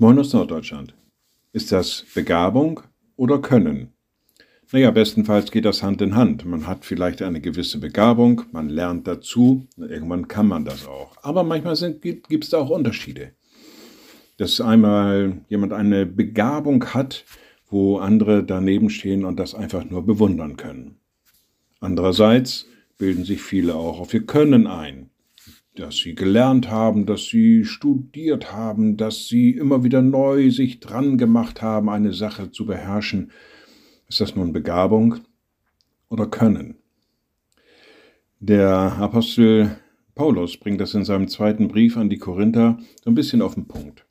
Moin aus Norddeutschland. Ist das Begabung oder Können? Naja, bestenfalls geht das Hand in Hand. Man hat vielleicht eine gewisse Begabung, man lernt dazu, irgendwann kann man das auch. Aber manchmal gibt es da auch Unterschiede. Dass einmal jemand eine Begabung hat, wo andere daneben stehen und das einfach nur bewundern können. Andererseits bilden sich viele auch auf ihr Können ein dass sie gelernt haben, dass sie studiert haben, dass sie immer wieder neu sich dran gemacht haben, eine Sache zu beherrschen. Ist das nun Begabung oder Können? Der Apostel Paulus bringt das in seinem zweiten Brief an die Korinther so ein bisschen auf den Punkt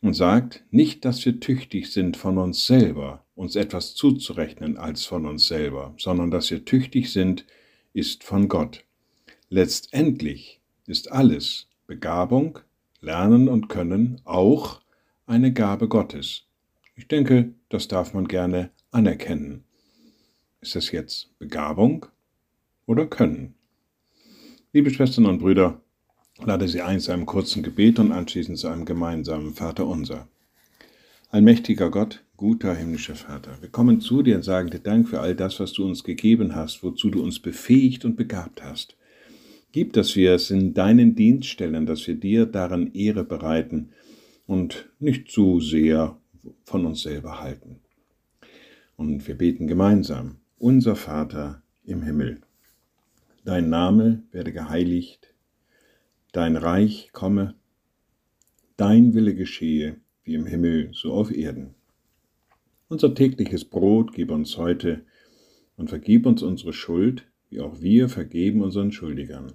und sagt, nicht, dass wir tüchtig sind von uns selber, uns etwas zuzurechnen als von uns selber, sondern dass wir tüchtig sind, ist von Gott. Letztendlich ist alles, Begabung, Lernen und Können, auch eine Gabe Gottes. Ich denke, das darf man gerne anerkennen. Ist es jetzt Begabung oder Können? Liebe Schwestern und Brüder, lade Sie ein zu einem kurzen Gebet und anschließend zu einem gemeinsamen Vater unser. Allmächtiger Gott, guter himmlischer Vater, wir kommen zu dir und sagen dir Dank für all das, was du uns gegeben hast, wozu du uns befähigt und begabt hast. Gib, dass wir es in deinen Dienst stellen, dass wir dir daran Ehre bereiten und nicht zu sehr von uns selber halten. Und wir beten gemeinsam, unser Vater im Himmel, dein Name werde geheiligt, dein Reich komme, dein Wille geschehe, wie im Himmel so auf Erden. Unser tägliches Brot gib uns heute und vergib uns unsere Schuld, wie auch wir vergeben unseren Schuldigern